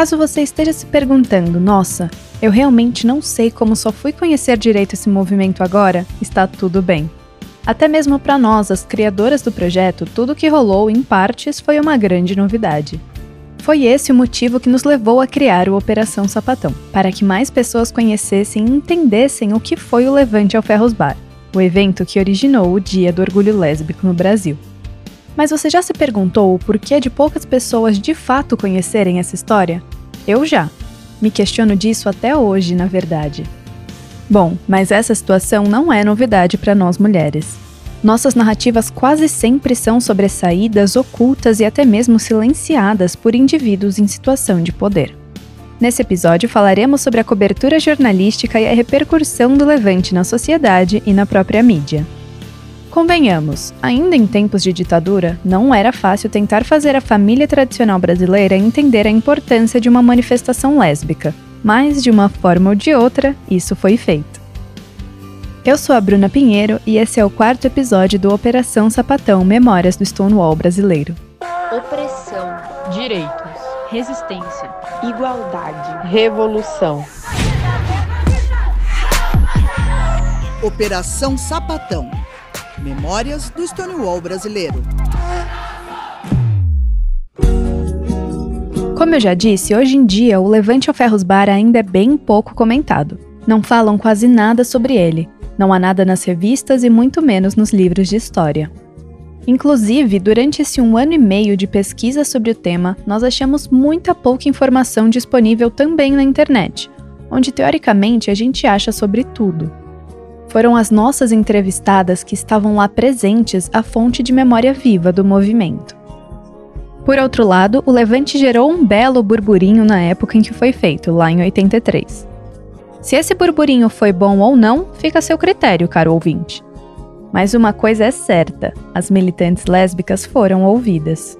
Caso você esteja se perguntando, nossa, eu realmente não sei como só fui conhecer direito esse movimento agora, está tudo bem. Até mesmo para nós, as criadoras do projeto, tudo o que rolou, em partes, foi uma grande novidade. Foi esse o motivo que nos levou a criar o Operação Sapatão, para que mais pessoas conhecessem e entendessem o que foi o Levante ao Ferros Bar, o evento que originou o Dia do Orgulho Lésbico no Brasil. Mas você já se perguntou o porquê de poucas pessoas de fato conhecerem essa história? Eu já. Me questiono disso até hoje, na verdade. Bom, mas essa situação não é novidade para nós mulheres. Nossas narrativas quase sempre são sobressaídas, ocultas e até mesmo silenciadas por indivíduos em situação de poder. Nesse episódio falaremos sobre a cobertura jornalística e a repercussão do levante na sociedade e na própria mídia. Convenhamos, ainda em tempos de ditadura, não era fácil tentar fazer a família tradicional brasileira entender a importância de uma manifestação lésbica, mas de uma forma ou de outra, isso foi feito. Eu sou a Bruna Pinheiro e esse é o quarto episódio do Operação Sapatão Memórias do Stonewall Brasileiro. Opressão, direitos, resistência, igualdade, revolução. Operação Sapatão Memórias do Stonewall Brasileiro. Como eu já disse, hoje em dia o Levante ao Ferros Bar ainda é bem pouco comentado. Não falam quase nada sobre ele. Não há nada nas revistas e muito menos nos livros de história. Inclusive, durante esse um ano e meio de pesquisa sobre o tema, nós achamos muita pouca informação disponível também na internet, onde teoricamente a gente acha sobre tudo. Foram as nossas entrevistadas que estavam lá presentes a fonte de memória viva do movimento. Por outro lado, o levante gerou um belo burburinho na época em que foi feito, lá em 83. Se esse burburinho foi bom ou não, fica a seu critério, caro ouvinte. Mas uma coisa é certa: as militantes lésbicas foram ouvidas.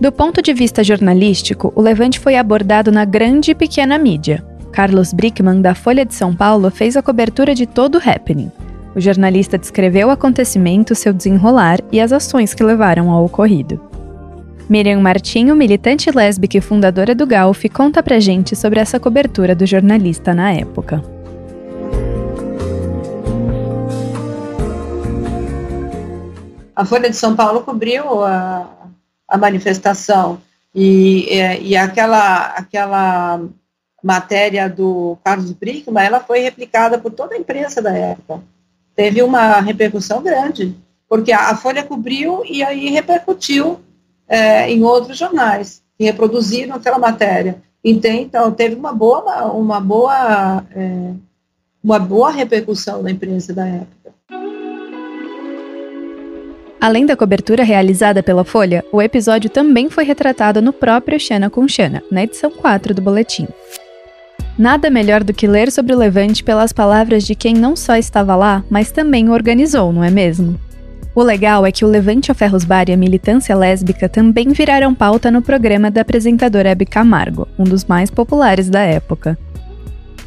Do ponto de vista jornalístico, o levante foi abordado na grande e pequena mídia. Carlos Brickman, da Folha de São Paulo, fez a cobertura de todo o happening. O jornalista descreveu o acontecimento, seu desenrolar e as ações que levaram ao ocorrido. Miriam Martinho, militante lésbica e fundadora do GALF, conta pra gente sobre essa cobertura do jornalista na época. A Folha de São Paulo cobriu a, a manifestação e, e, e, aquela, aquela matéria do Carlos Brickman, ela foi replicada por toda a imprensa da época. Teve uma repercussão grande, porque a, Folha cobriu e aí repercutiu é, em outros jornais que reproduziram aquela matéria. Então, teve uma boa, uma boa, é, uma boa repercussão na imprensa da época. Além da cobertura realizada pela Folha, o episódio também foi retratado no próprio Xana com Xana, na edição 4 do boletim. Nada melhor do que ler sobre o Levante pelas palavras de quem não só estava lá, mas também o organizou, não é mesmo? O legal é que o Levante a Ferros Bar e a militância lésbica também viraram pauta no programa da apresentadora Hebe Camargo, um dos mais populares da época.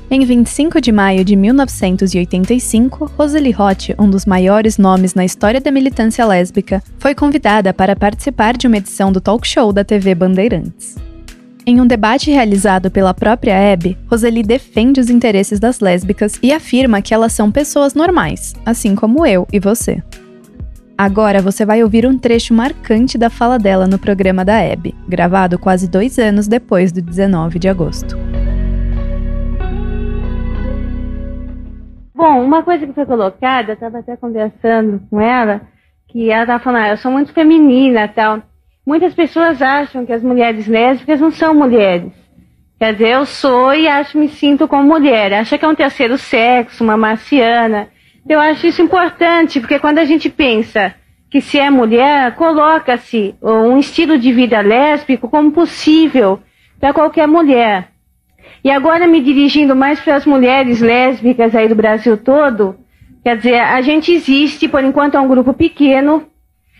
Em 25 de maio de 1985, Rosalie Roth, um dos maiores nomes na história da militância lésbica, foi convidada para participar de uma edição do talk show da TV Bandeirantes. Em um debate realizado pela própria Hebe, Rosalie defende os interesses das lésbicas e afirma que elas são pessoas normais, assim como eu e você. Agora você vai ouvir um trecho marcante da fala dela no programa da Hebe, gravado quase dois anos depois do 19 de agosto. Bom, uma coisa que foi colocada, eu estava até conversando com ela, que ela estava falando, ah, eu sou muito feminina tal. Muitas pessoas acham que as mulheres lésbicas não são mulheres. Quer dizer, eu sou e acho me sinto como mulher. Acha que é um terceiro sexo, uma marciana. Eu acho isso importante, porque quando a gente pensa que se é mulher, coloca-se um estilo de vida lésbico como possível para qualquer mulher. E agora me dirigindo mais para as mulheres lésbicas aí do Brasil todo, quer dizer, a gente existe, por enquanto é um grupo pequeno,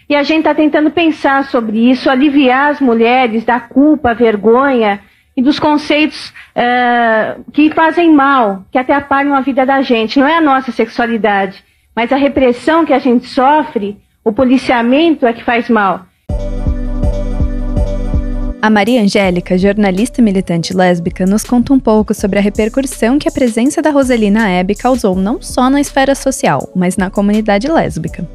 e a gente está tentando pensar sobre isso, aliviar as mulheres da culpa, vergonha e dos conceitos uh, que fazem mal, que atrapalham a vida da gente. Não é a nossa sexualidade, mas a repressão que a gente sofre, o policiamento é que faz mal. A Maria Angélica, jornalista militante lésbica, nos conta um pouco sobre a repercussão que a presença da Roseli na Hebe causou não só na esfera social, mas na comunidade lésbica.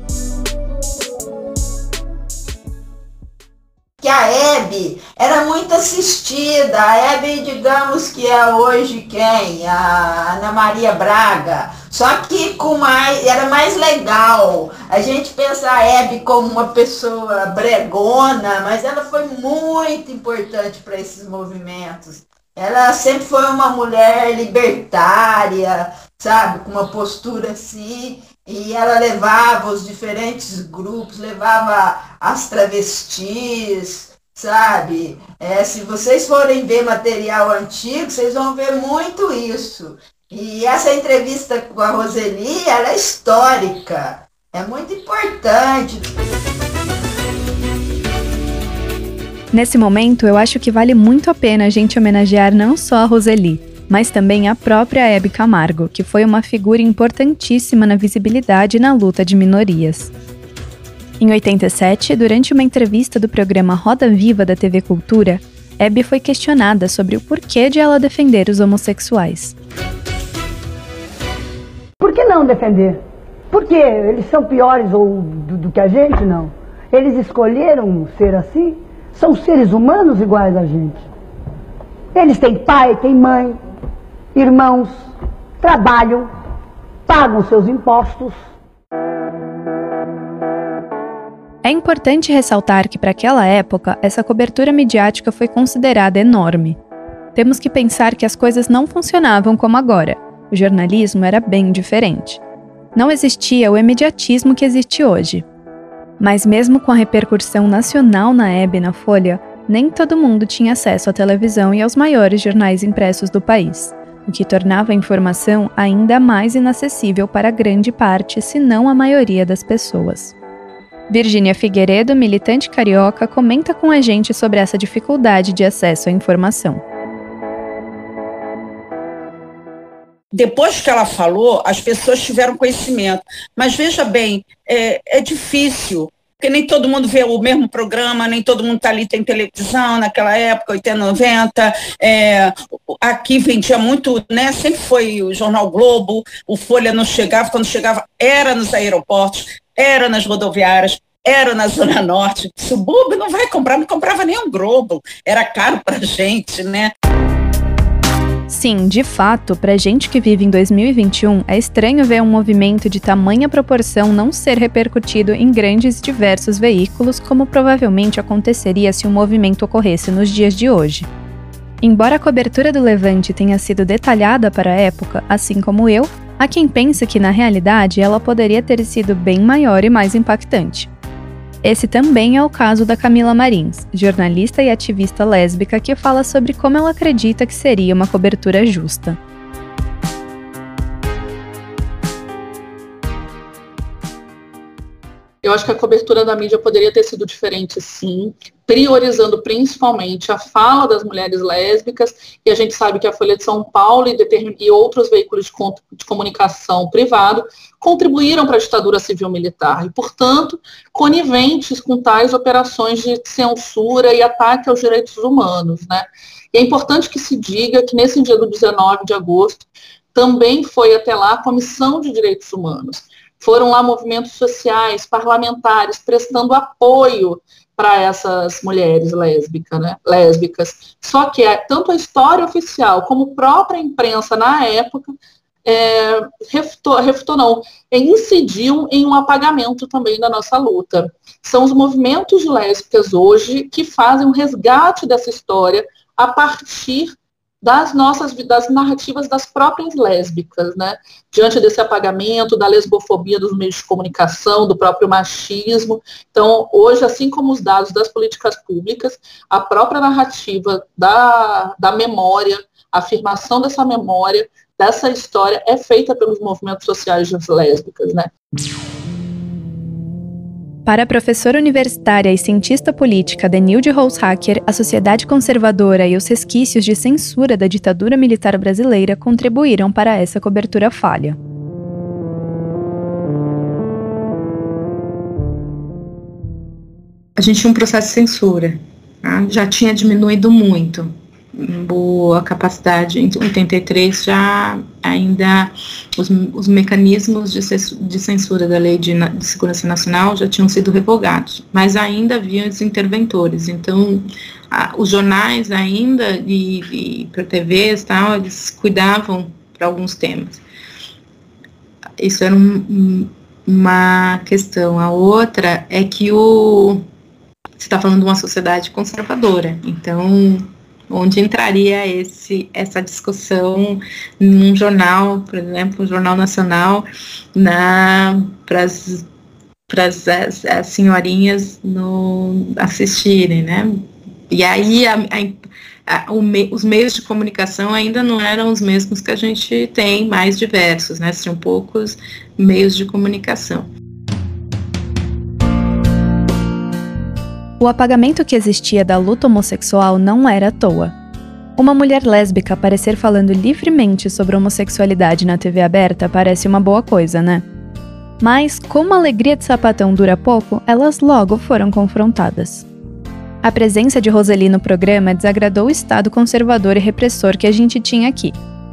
Que a Hebe era muito assistida. A Hebe, digamos que é hoje quem? A Ana Maria Braga. Só que com mais, era mais legal. A gente pensa a Hebe como uma pessoa bregona, mas ela foi muito importante para esses movimentos. Ela sempre foi uma mulher libertária, sabe, com uma postura assim, e ela levava os diferentes grupos, levava as travestis, sabe? É, se vocês forem ver material antigo, vocês vão ver muito isso. E essa entrevista com a Roseli, ela é histórica, é muito importante. Nesse momento, eu acho que vale muito a pena a gente homenagear não só a Roseli, mas também a própria Hebe Camargo, que foi uma figura importantíssima na visibilidade e na luta de minorias. Em 87, durante uma entrevista do programa Roda Viva da TV Cultura, Hebe foi questionada sobre o porquê de ela defender os homossexuais. Por que não defender? Porque eles são piores ou do, do que a gente? Não. Eles escolheram ser assim? São seres humanos iguais a gente. Eles têm pai, têm mãe, irmãos, trabalham, pagam seus impostos. É importante ressaltar que, para aquela época, essa cobertura midiática foi considerada enorme. Temos que pensar que as coisas não funcionavam como agora. O jornalismo era bem diferente. Não existia o imediatismo que existe hoje. Mas, mesmo com a repercussão nacional na Hebe e na Folha, nem todo mundo tinha acesso à televisão e aos maiores jornais impressos do país o que tornava a informação ainda mais inacessível para grande parte, se não a maioria das pessoas. Virgínia Figueiredo, militante carioca, comenta com a gente sobre essa dificuldade de acesso à informação. Depois que ela falou, as pessoas tiveram conhecimento. Mas veja bem, é, é difícil porque nem todo mundo vê o mesmo programa, nem todo mundo está ali, tem televisão naquela época, 80, 90. É, aqui vendia muito, né? Sempre foi o Jornal Globo, o Folha não chegava, quando chegava era nos aeroportos, era nas rodoviárias, era na Zona Norte. Subúrbio não vai comprar, não comprava nem um Globo, era caro para gente, né? Sim, de fato, pra gente que vive em 2021, é estranho ver um movimento de tamanha proporção não ser repercutido em grandes e diversos veículos, como provavelmente aconteceria se um movimento ocorresse nos dias de hoje. Embora a cobertura do levante tenha sido detalhada para a época, assim como eu, há quem pense que na realidade ela poderia ter sido bem maior e mais impactante. Esse também é o caso da Camila Marins, jornalista e ativista lésbica que fala sobre como ela acredita que seria uma cobertura justa. Eu acho que a cobertura da mídia poderia ter sido diferente, sim, priorizando principalmente a fala das mulheres lésbicas, e a gente sabe que a Folha de São Paulo e, e outros veículos de, de comunicação privado contribuíram para a ditadura civil-militar, e, portanto, coniventes com tais operações de censura e ataque aos direitos humanos. Né? E é importante que se diga que nesse dia do 19 de agosto, também foi até lá a Comissão de Direitos Humanos, foram lá movimentos sociais, parlamentares, prestando apoio para essas mulheres lésbicas, né? lésbicas. Só que é, tanto a história oficial como a própria imprensa na época é, refutou, refutou não, incidiam em um apagamento também da nossa luta. São os movimentos lésbicas hoje que fazem um resgate dessa história a partir das nossas das narrativas das próprias lésbicas, né? Diante desse apagamento, da lesbofobia dos meios de comunicação, do próprio machismo. Então, hoje, assim como os dados das políticas públicas, a própria narrativa da, da memória, a afirmação dessa memória, dessa história, é feita pelos movimentos sociais das lésbicas, né? Para a professora universitária e cientista política Denilde Roushacker, a sociedade conservadora e os resquícios de censura da ditadura militar brasileira contribuíram para essa cobertura falha. A gente tinha um processo de censura. Tá? Já tinha diminuído muito. Boa capacidade, em 83 já ainda os, os mecanismos de, de, censura da Lei de, de, Segurança Nacional já tinham sido revogados, mas ainda havia os interventores. Então, a, os jornais ainda e, e por TVs tal, eles cuidavam para alguns temas. Isso era um, uma questão. A outra é que o você está falando de uma sociedade conservadora, então onde entraria esse, essa discussão num jornal, por exemplo, um jornal nacional, para as, as senhorinhas no, assistirem, né? E aí a, a, a, me, os meios de comunicação ainda não eram os mesmos que a gente tem, mais diversos, né? Tinham poucos meios de comunicação. O apagamento que existia da luta homossexual não era à toa. Uma mulher lésbica aparecer falando livremente sobre homossexualidade na TV aberta parece uma boa coisa, né? Mas, como a alegria de sapatão dura pouco, elas logo foram confrontadas. A presença de Roseli no programa desagradou o estado conservador e repressor que a gente tinha aqui.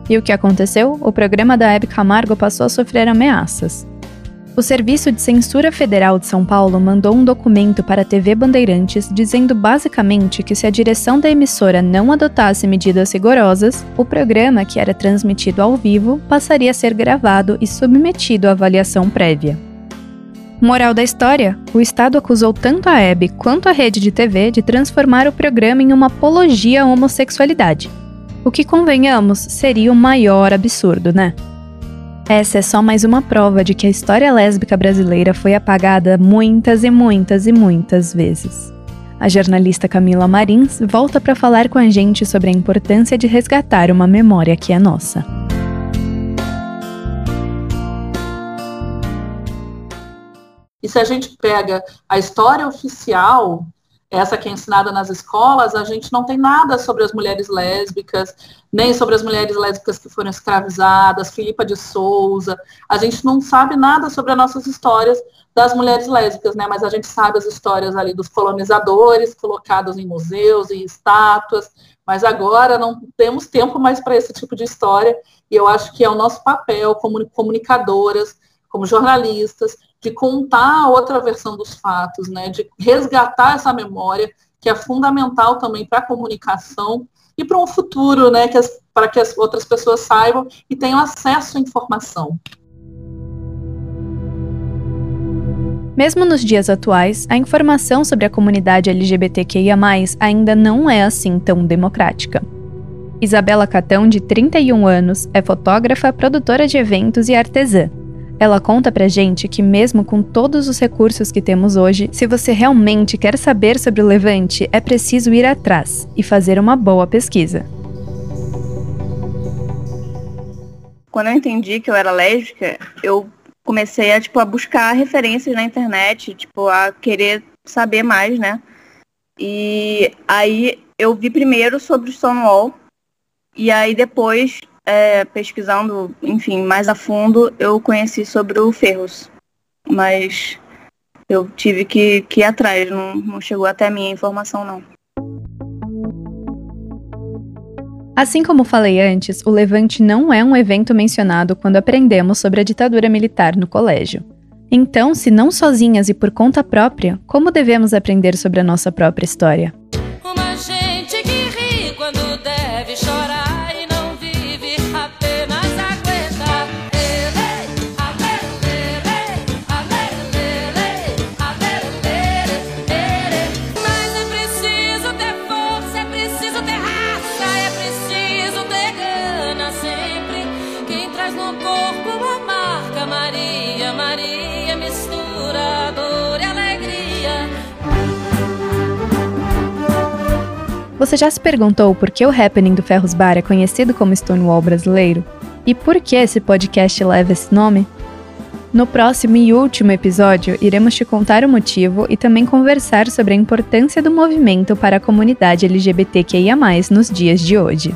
E o que aconteceu? O programa da Hebe Camargo passou a sofrer ameaças. O Serviço de Censura Federal de São Paulo mandou um documento para a TV Bandeirantes dizendo basicamente que se a direção da emissora não adotasse medidas rigorosas, o programa, que era transmitido ao vivo, passaria a ser gravado e submetido à avaliação prévia. Moral da história: o Estado acusou tanto a Hebe quanto a rede de TV de transformar o programa em uma apologia à homossexualidade. O que, convenhamos, seria o maior absurdo, né? Essa é só mais uma prova de que a história lésbica brasileira foi apagada muitas e muitas e muitas vezes. A jornalista Camila Marins volta para falar com a gente sobre a importância de resgatar uma memória que é nossa. E se a gente pega a história oficial essa que é ensinada nas escolas, a gente não tem nada sobre as mulheres lésbicas, nem sobre as mulheres lésbicas que foram escravizadas, Filipa de Souza. A gente não sabe nada sobre as nossas histórias das mulheres lésbicas, né? Mas a gente sabe as histórias ali dos colonizadores, colocados em museus e estátuas. Mas agora não temos tempo mais para esse tipo de história, e eu acho que é o nosso papel como comunicadoras, como jornalistas, de contar outra versão dos fatos, né, de resgatar essa memória, que é fundamental também para a comunicação e para um futuro, né, para que as outras pessoas saibam e tenham acesso à informação. Mesmo nos dias atuais, a informação sobre a comunidade LGBTQIA, ainda não é assim tão democrática. Isabela Catão, de 31 anos, é fotógrafa, produtora de eventos e artesã. Ela conta pra gente que, mesmo com todos os recursos que temos hoje, se você realmente quer saber sobre o Levante, é preciso ir atrás e fazer uma boa pesquisa. Quando eu entendi que eu era lésbica, eu comecei a, tipo, a buscar referências na internet, tipo, a querer saber mais, né? E aí eu vi primeiro sobre o Stonewall, e aí depois é, pesquisando, enfim, mais a fundo, eu conheci sobre o Ferros. Mas eu tive que, que ir atrás, não, não chegou até a minha informação, não. Assim como falei antes, o Levante não é um evento mencionado quando aprendemos sobre a ditadura militar no colégio. Então, se não sozinhas e por conta própria, como devemos aprender sobre a nossa própria história? Você já se perguntou por que o happening do Ferros Bar é conhecido como Stonewall brasileiro? E por que esse podcast leva esse nome? No próximo e último episódio, iremos te contar o motivo e também conversar sobre a importância do movimento para a comunidade LGBTQIA, nos dias de hoje.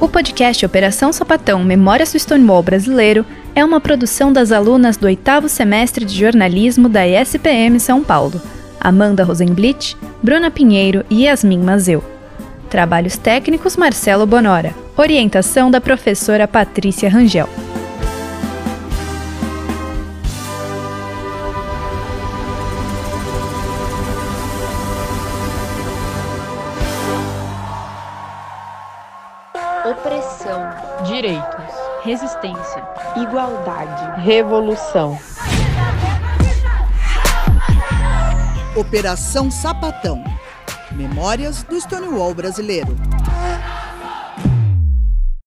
O podcast Operação Sapatão Memórias do Stonewall Brasileiro é uma produção das alunas do oitavo semestre de jornalismo da ESPM São Paulo Amanda Rosenblit, Bruna Pinheiro e Yasmin Mazeu. Trabalhos técnicos Marcelo Bonora. Orientação da professora Patrícia Rangel. Opressão. Direitos. Resistência. Igualdade. Revolução. Operação Sapatão. Memórias do Stonewall brasileiro.